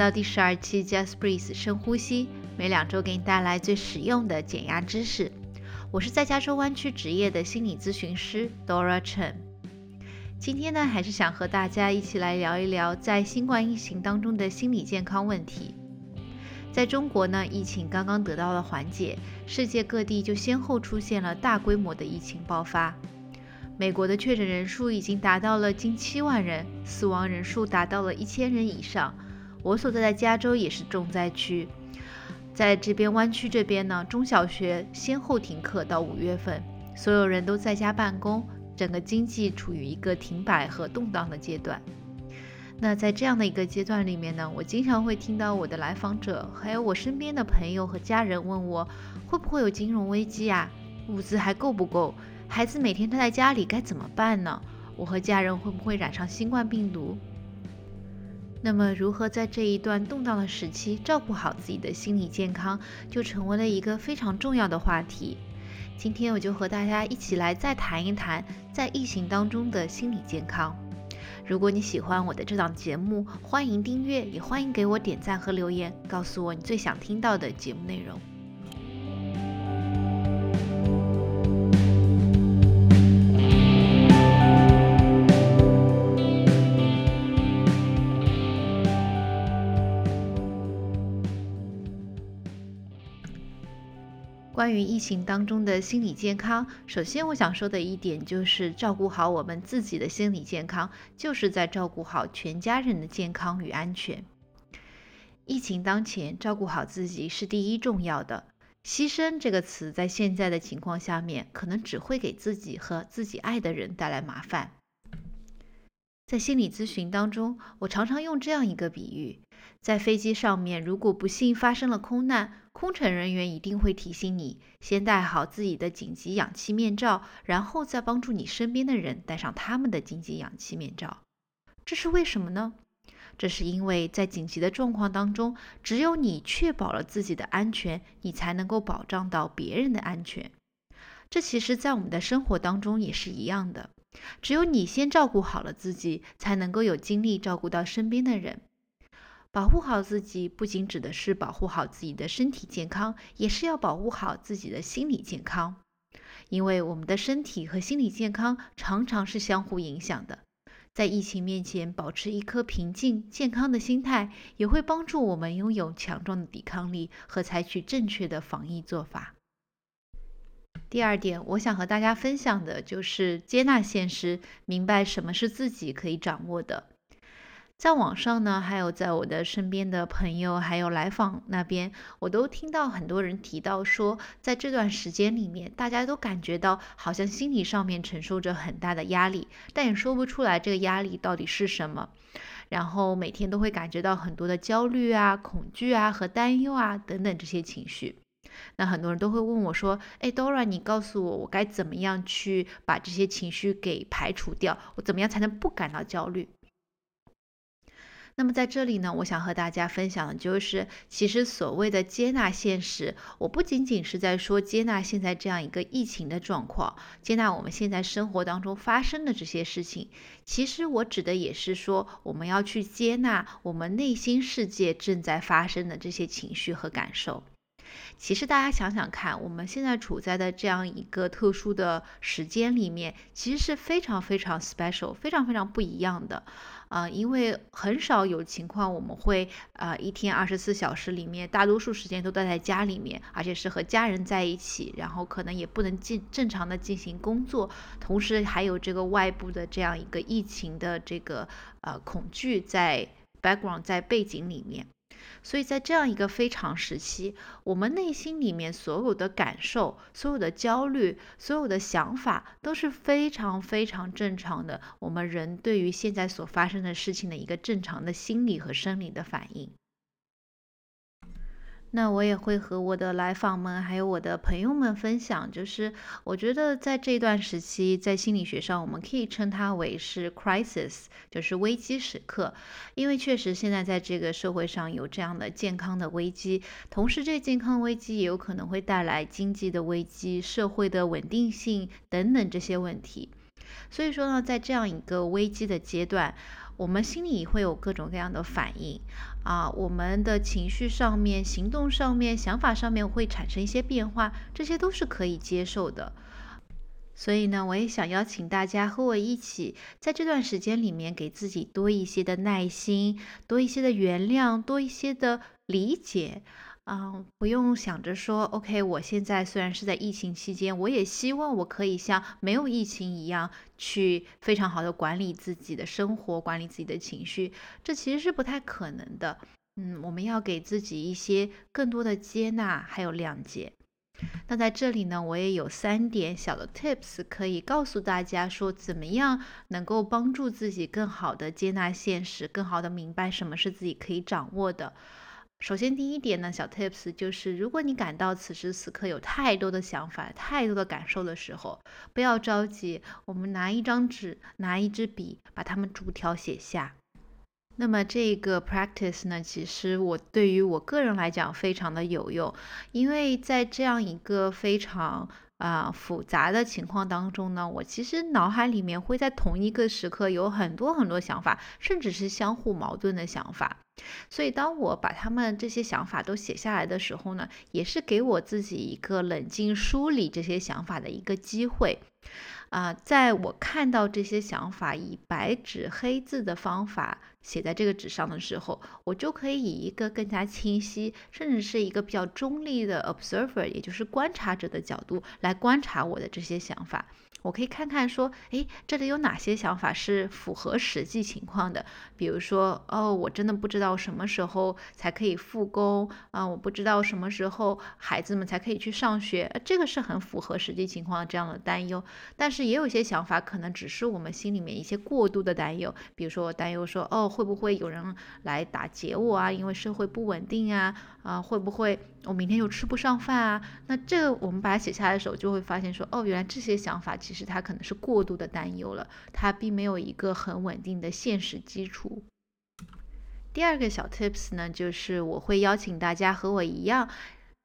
到第十二期 Just Breathe 深呼吸，每两周给你带来最实用的减压知识。我是在加州湾区职业的心理咨询师 Dora Chen。今天呢，还是想和大家一起来聊一聊在新冠疫情当中的心理健康问题。在中国呢，疫情刚刚得到了缓解，世界各地就先后出现了大规模的疫情爆发。美国的确诊人数已经达到了近七万人，死亡人数达到了一千人以上。我所在的加州也是重灾区，在这边湾区这边呢，中小学先后停课到五月份，所有人都在家办公，整个经济处于一个停摆和动荡的阶段。那在这样的一个阶段里面呢，我经常会听到我的来访者，还有我身边的朋友和家人问我，会不会有金融危机啊？物资还够不够？孩子每天待在家里该怎么办呢？我和家人会不会染上新冠病毒？那么，如何在这一段动荡的时期照顾好自己的心理健康，就成为了一个非常重要的话题。今天我就和大家一起来再谈一谈在疫情当中的心理健康。如果你喜欢我的这档节目，欢迎订阅，也欢迎给我点赞和留言，告诉我你最想听到的节目内容。关于疫情当中的心理健康，首先我想说的一点就是照顾好我们自己的心理健康，就是在照顾好全家人的健康与安全。疫情当前，照顾好自己是第一重要的。牺牲这个词在现在的情况下面，可能只会给自己和自己爱的人带来麻烦。在心理咨询当中，我常常用这样一个比喻。在飞机上面，如果不幸发生了空难，空乘人员一定会提醒你先戴好自己的紧急氧气面罩，然后再帮助你身边的人戴上他们的紧急氧气面罩。这是为什么呢？这是因为在紧急的状况当中，只有你确保了自己的安全，你才能够保障到别人的安全。这其实，在我们的生活当中也是一样的，只有你先照顾好了自己，才能够有精力照顾到身边的人。保护好自己，不仅指的是保护好自己的身体健康，也是要保护好自己的心理健康。因为我们的身体和心理健康常常是相互影响的。在疫情面前，保持一颗平静、健康的心态，也会帮助我们拥有强壮的抵抗力和采取正确的防疫做法。第二点，我想和大家分享的就是接纳现实，明白什么是自己可以掌握的。在网上呢，还有在我的身边的朋友，还有来访那边，我都听到很多人提到说，在这段时间里面，大家都感觉到好像心理上面承受着很大的压力，但也说不出来这个压力到底是什么。然后每天都会感觉到很多的焦虑啊、恐惧啊和担忧啊等等这些情绪。那很多人都会问我说：“哎，Dora，你告诉我，我该怎么样去把这些情绪给排除掉？我怎么样才能不感到焦虑？”那么在这里呢，我想和大家分享的就是，其实所谓的接纳现实，我不仅仅是在说接纳现在这样一个疫情的状况，接纳我们现在生活当中发生的这些事情。其实我指的也是说，我们要去接纳我们内心世界正在发生的这些情绪和感受。其实大家想想看，我们现在处在的这样一个特殊的时间里面，其实是非常非常 special，非常非常不一样的。啊，因为很少有情况，我们会啊一天二十四小时里面，大多数时间都待在家里面，而且是和家人在一起，然后可能也不能进正常的进行工作，同时还有这个外部的这样一个疫情的这个呃恐惧在 background 在背景里面。所以在这样一个非常时期，我们内心里面所有的感受、所有的焦虑、所有的想法都是非常非常正常的。我们人对于现在所发生的事情的一个正常的心理和生理的反应。那我也会和我的来访们，还有我的朋友们分享，就是我觉得在这段时期，在心理学上，我们可以称它为是 crisis，就是危机时刻。因为确实现在在这个社会上有这样的健康的危机，同时这健康危机也有可能会带来经济的危机、社会的稳定性等等这些问题。所以说呢，在这样一个危机的阶段。我们心里会有各种各样的反应，啊，我们的情绪上面、行动上面、想法上面会产生一些变化，这些都是可以接受的。所以呢，我也想邀请大家和我一起，在这段时间里面，给自己多一些的耐心，多一些的原谅，多一些的理解。嗯，不用想着说，OK，我现在虽然是在疫情期间，我也希望我可以像没有疫情一样，去非常好的管理自己的生活，管理自己的情绪，这其实是不太可能的。嗯，我们要给自己一些更多的接纳，还有谅解。那在这里呢，我也有三点小的 tips 可以告诉大家，说怎么样能够帮助自己更好的接纳现实，更好的明白什么是自己可以掌握的。首先，第一点呢，小 tips 就是，如果你感到此时此刻有太多的想法、太多的感受的时候，不要着急，我们拿一张纸，拿一支笔，把它们逐条写下。那么这个 practice 呢，其实我对于我个人来讲非常的有用，因为在这样一个非常啊复杂的情况当中呢，我其实脑海里面会在同一个时刻有很多很多想法，甚至是相互矛盾的想法。所以，当我把他们这些想法都写下来的时候呢，也是给我自己一个冷静梳理这些想法的一个机会。啊，在我看到这些想法以白纸黑字的方法写在这个纸上的时候，我就可以以一个更加清晰，甚至是一个比较中立的 observer，也就是观察者的角度来观察我的这些想法。我可以看看说，诶，这里有哪些想法是符合实际情况的？比如说，哦，我真的不知道什么时候才可以复工啊，我不知道什么时候孩子们才可以去上学，这个是很符合实际情况这样的担忧。但是也有些想法，可能只是我们心里面一些过度的担忧，比如说我担忧说，哦，会不会有人来打劫我啊？因为社会不稳定啊，啊，会不会？我明天又吃不上饭啊，那这个我们把它写下来的时候，就会发现说，哦，原来这些想法其实他可能是过度的担忧了，他并没有一个很稳定的现实基础。第二个小 tips 呢，就是我会邀请大家和我一样。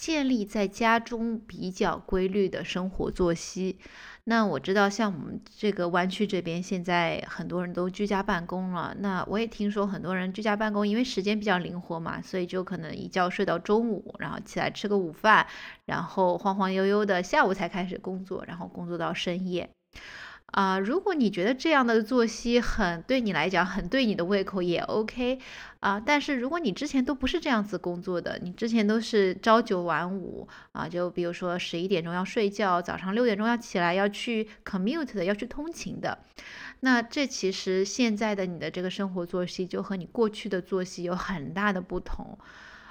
建立在家中比较规律的生活作息。那我知道，像我们这个湾区这边，现在很多人都居家办公了。那我也听说很多人居家办公，因为时间比较灵活嘛，所以就可能一觉睡到中午，然后起来吃个午饭，然后晃晃悠悠的下午才开始工作，然后工作到深夜。啊，如果你觉得这样的作息很对你来讲很对你的胃口也 OK 啊，但是如果你之前都不是这样子工作的，你之前都是朝九晚五啊，就比如说十一点钟要睡觉，早上六点钟要起来要去 commute 的，要去通勤的，那这其实现在的你的这个生活作息就和你过去的作息有很大的不同。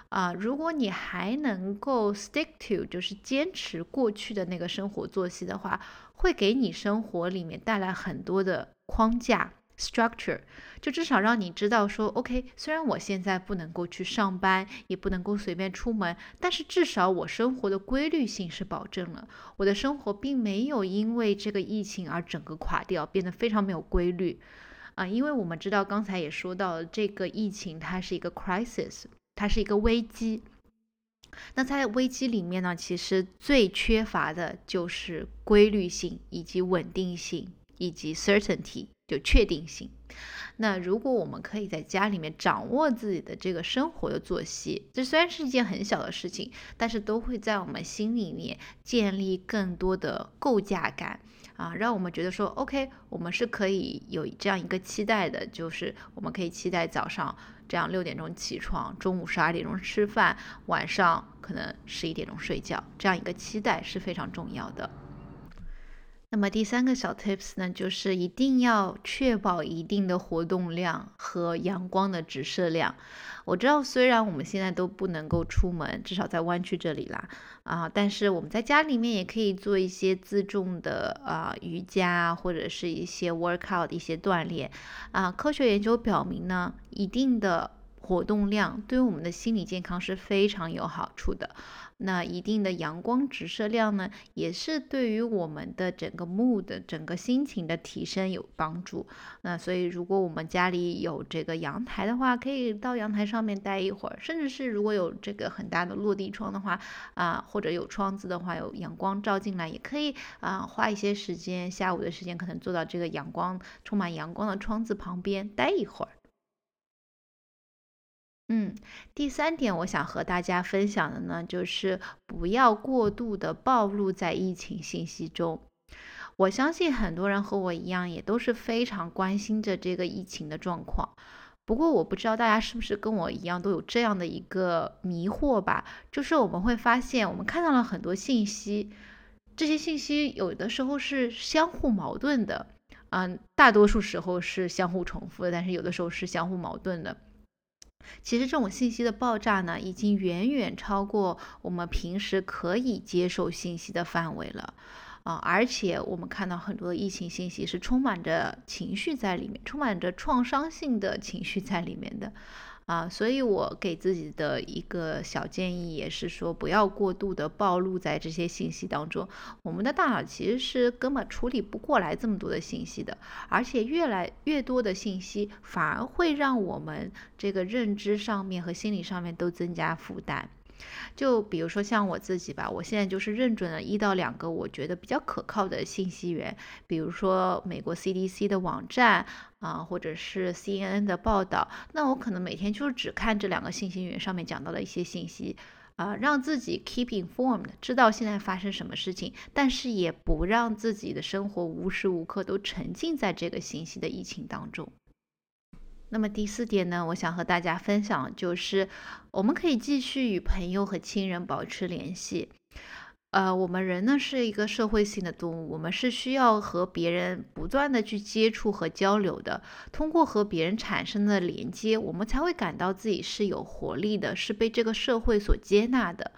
啊，如果你还能够 stick to，就是坚持过去的那个生活作息的话，会给你生活里面带来很多的框架 structure，就至少让你知道说，OK，虽然我现在不能够去上班，也不能够随便出门，但是至少我生活的规律性是保证了，我的生活并没有因为这个疫情而整个垮掉，变得非常没有规律。啊，因为我们知道刚才也说到，这个疫情它是一个 crisis。它是一个危机，那在危机里面呢，其实最缺乏的就是规律性，以及稳定性，以及 certainty 就确定性。那如果我们可以在家里面掌握自己的这个生活的作息，这虽然是一件很小的事情，但是都会在我们心里面建立更多的构架感啊，让我们觉得说，OK，我们是可以有这样一个期待的，就是我们可以期待早上。这样六点钟起床，中午十二点钟吃饭，晚上可能十一点钟睡觉，这样一个期待是非常重要的。那么第三个小 tips 呢，就是一定要确保一定的活动量和阳光的直射量。我知道，虽然我们现在都不能够出门，至少在湾区这里啦，啊，但是我们在家里面也可以做一些自重的啊瑜伽，或者是一些 workout 一些锻炼。啊，科学研究表明呢，一定的。活动量对于我们的心理健康是非常有好处的。那一定的阳光直射量呢，也是对于我们的整个 mood、整个心情的提升有帮助。那所以，如果我们家里有这个阳台的话，可以到阳台上面待一会儿。甚至是如果有这个很大的落地窗的话，啊，或者有窗子的话，有阳光照进来，也可以啊，花一些时间，下午的时间可能坐到这个阳光充满阳光的窗子旁边待一会儿。嗯，第三点，我想和大家分享的呢，就是不要过度的暴露在疫情信息中。我相信很多人和我一样，也都是非常关心着这个疫情的状况。不过，我不知道大家是不是跟我一样，都有这样的一个迷惑吧？就是我们会发现，我们看到了很多信息，这些信息有的时候是相互矛盾的，嗯，大多数时候是相互重复的，但是有的时候是相互矛盾的。其实这种信息的爆炸呢，已经远远超过我们平时可以接受信息的范围了，啊！而且我们看到很多的疫情信息是充满着情绪在里面，充满着创伤性的情绪在里面的。啊，所以我给自己的一个小建议也是说，不要过度的暴露在这些信息当中。我们的大脑其实是根本处理不过来这么多的信息的，而且越来越多的信息反而会让我们这个认知上面和心理上面都增加负担。就比如说像我自己吧，我现在就是认准了一到两个我觉得比较可靠的信息源，比如说美国 CDC 的网站啊，或者是 CNN 的报道，那我可能每天就是只看这两个信息源上面讲到的一些信息啊，让自己 keep informed，知道现在发生什么事情，但是也不让自己的生活无时无刻都沉浸在这个信息的疫情当中。那么第四点呢，我想和大家分享，就是我们可以继续与朋友和亲人保持联系。呃，我们人呢是一个社会性的动物，我们是需要和别人不断的去接触和交流的。通过和别人产生的连接，我们才会感到自己是有活力的，是被这个社会所接纳的。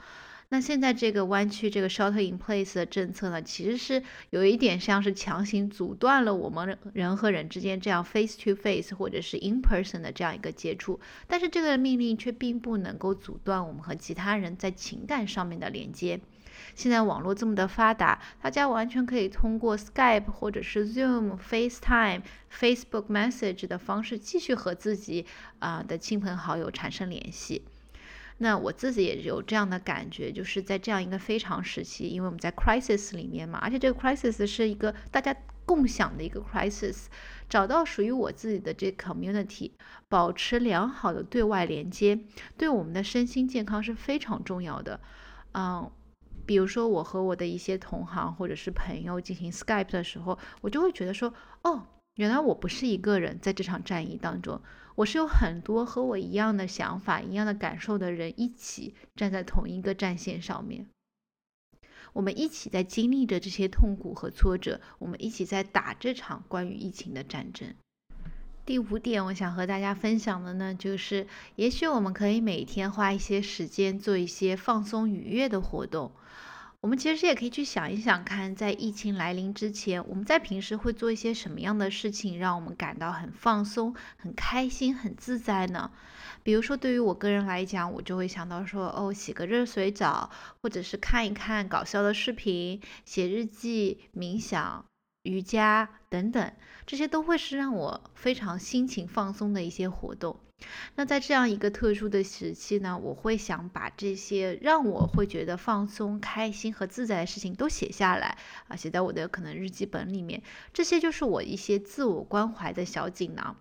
那现在这个湾区这个 shelter in place 的政策呢，其实是有一点像是强行阻断了我们人和人之间这样 face to face 或者是 in person 的这样一个接触，但是这个命令却并不能够阻断我们和其他人在情感上面的连接。现在网络这么的发达，大家完全可以通过 Skype 或者是 Zoom、FaceTime、Facebook Message 的方式继续和自己啊的亲朋好友产生联系。那我自己也有这样的感觉，就是在这样一个非常时期，因为我们在 crisis 里面嘛，而且这个 crisis 是一个大家共享的一个 crisis，找到属于我自己的这 community，保持良好的对外连接，对我们的身心健康是非常重要的。嗯，比如说我和我的一些同行或者是朋友进行 Skype 的时候，我就会觉得说，哦。原来我不是一个人在这场战役当中，我是有很多和我一样的想法、一样的感受的人一起站在同一个战线上面。我们一起在经历着这些痛苦和挫折，我们一起在打这场关于疫情的战争。第五点，我想和大家分享的呢，就是也许我们可以每天花一些时间做一些放松愉悦的活动。我们其实也可以去想一想，看在疫情来临之前，我们在平时会做一些什么样的事情，让我们感到很放松、很开心、很自在呢？比如说，对于我个人来讲，我就会想到说，哦，洗个热水澡，或者是看一看搞笑的视频、写日记、冥想。瑜伽等等，这些都会是让我非常心情放松的一些活动。那在这样一个特殊的时期呢，我会想把这些让我会觉得放松、开心和自在的事情都写下来啊，写在我的可能日记本里面。这些就是我一些自我关怀的小锦囊。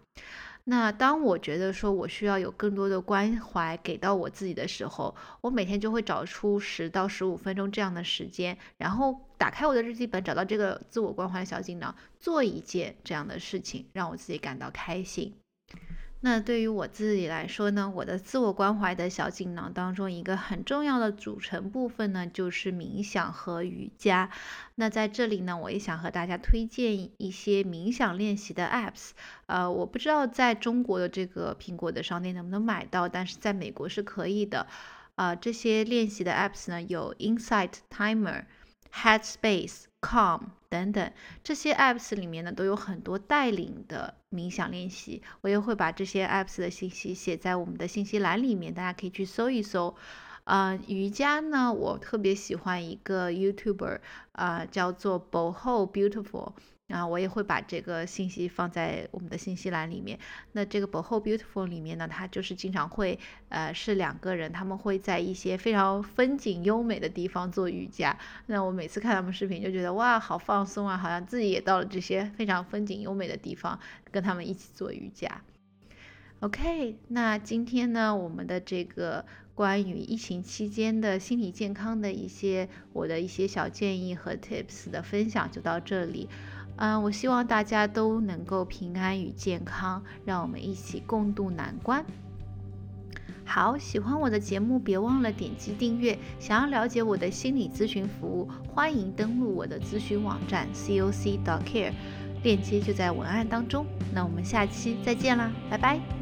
那当我觉得说我需要有更多的关怀给到我自己的时候，我每天就会找出十到十五分钟这样的时间，然后打开我的日记本，找到这个自我关怀的小锦囊，做一件这样的事情，让我自己感到开心。那对于我自己来说呢，我的自我关怀的小锦囊当中，一个很重要的组成部分呢，就是冥想和瑜伽。那在这里呢，我也想和大家推荐一些冥想练习的 apps。呃，我不知道在中国的这个苹果的商店能不能买到，但是在美国是可以的。啊，这些练习的 apps 呢，有 Insight Timer、Headspace。Calm 等等这些 apps 里面呢，都有很多带领的冥想练习。我也会把这些 apps 的信息写在我们的信息栏里面，大家可以去搜一搜。嗯，瑜伽呢，我特别喜欢一个 YouTuber，啊，叫做 Boho Beautiful。啊，我也会把这个信息放在我们的信息栏里面。那这个 Boho Beautiful 里面呢，它就是经常会，呃，是两个人，他们会在一些非常风景优美的地方做瑜伽。那我每次看他们视频就觉得哇，好放松啊，好像自己也到了这些非常风景优美的地方，跟他们一起做瑜伽。OK，那今天呢，我们的这个关于疫情期间的心理健康的一些我的一些小建议和 tips 的分享就到这里。嗯，我希望大家都能够平安与健康，让我们一起共度难关。好，喜欢我的节目，别忘了点击订阅。想要了解我的心理咨询服务，欢迎登录我的咨询网站 cocdocare，链接就在文案当中。那我们下期再见啦，拜拜。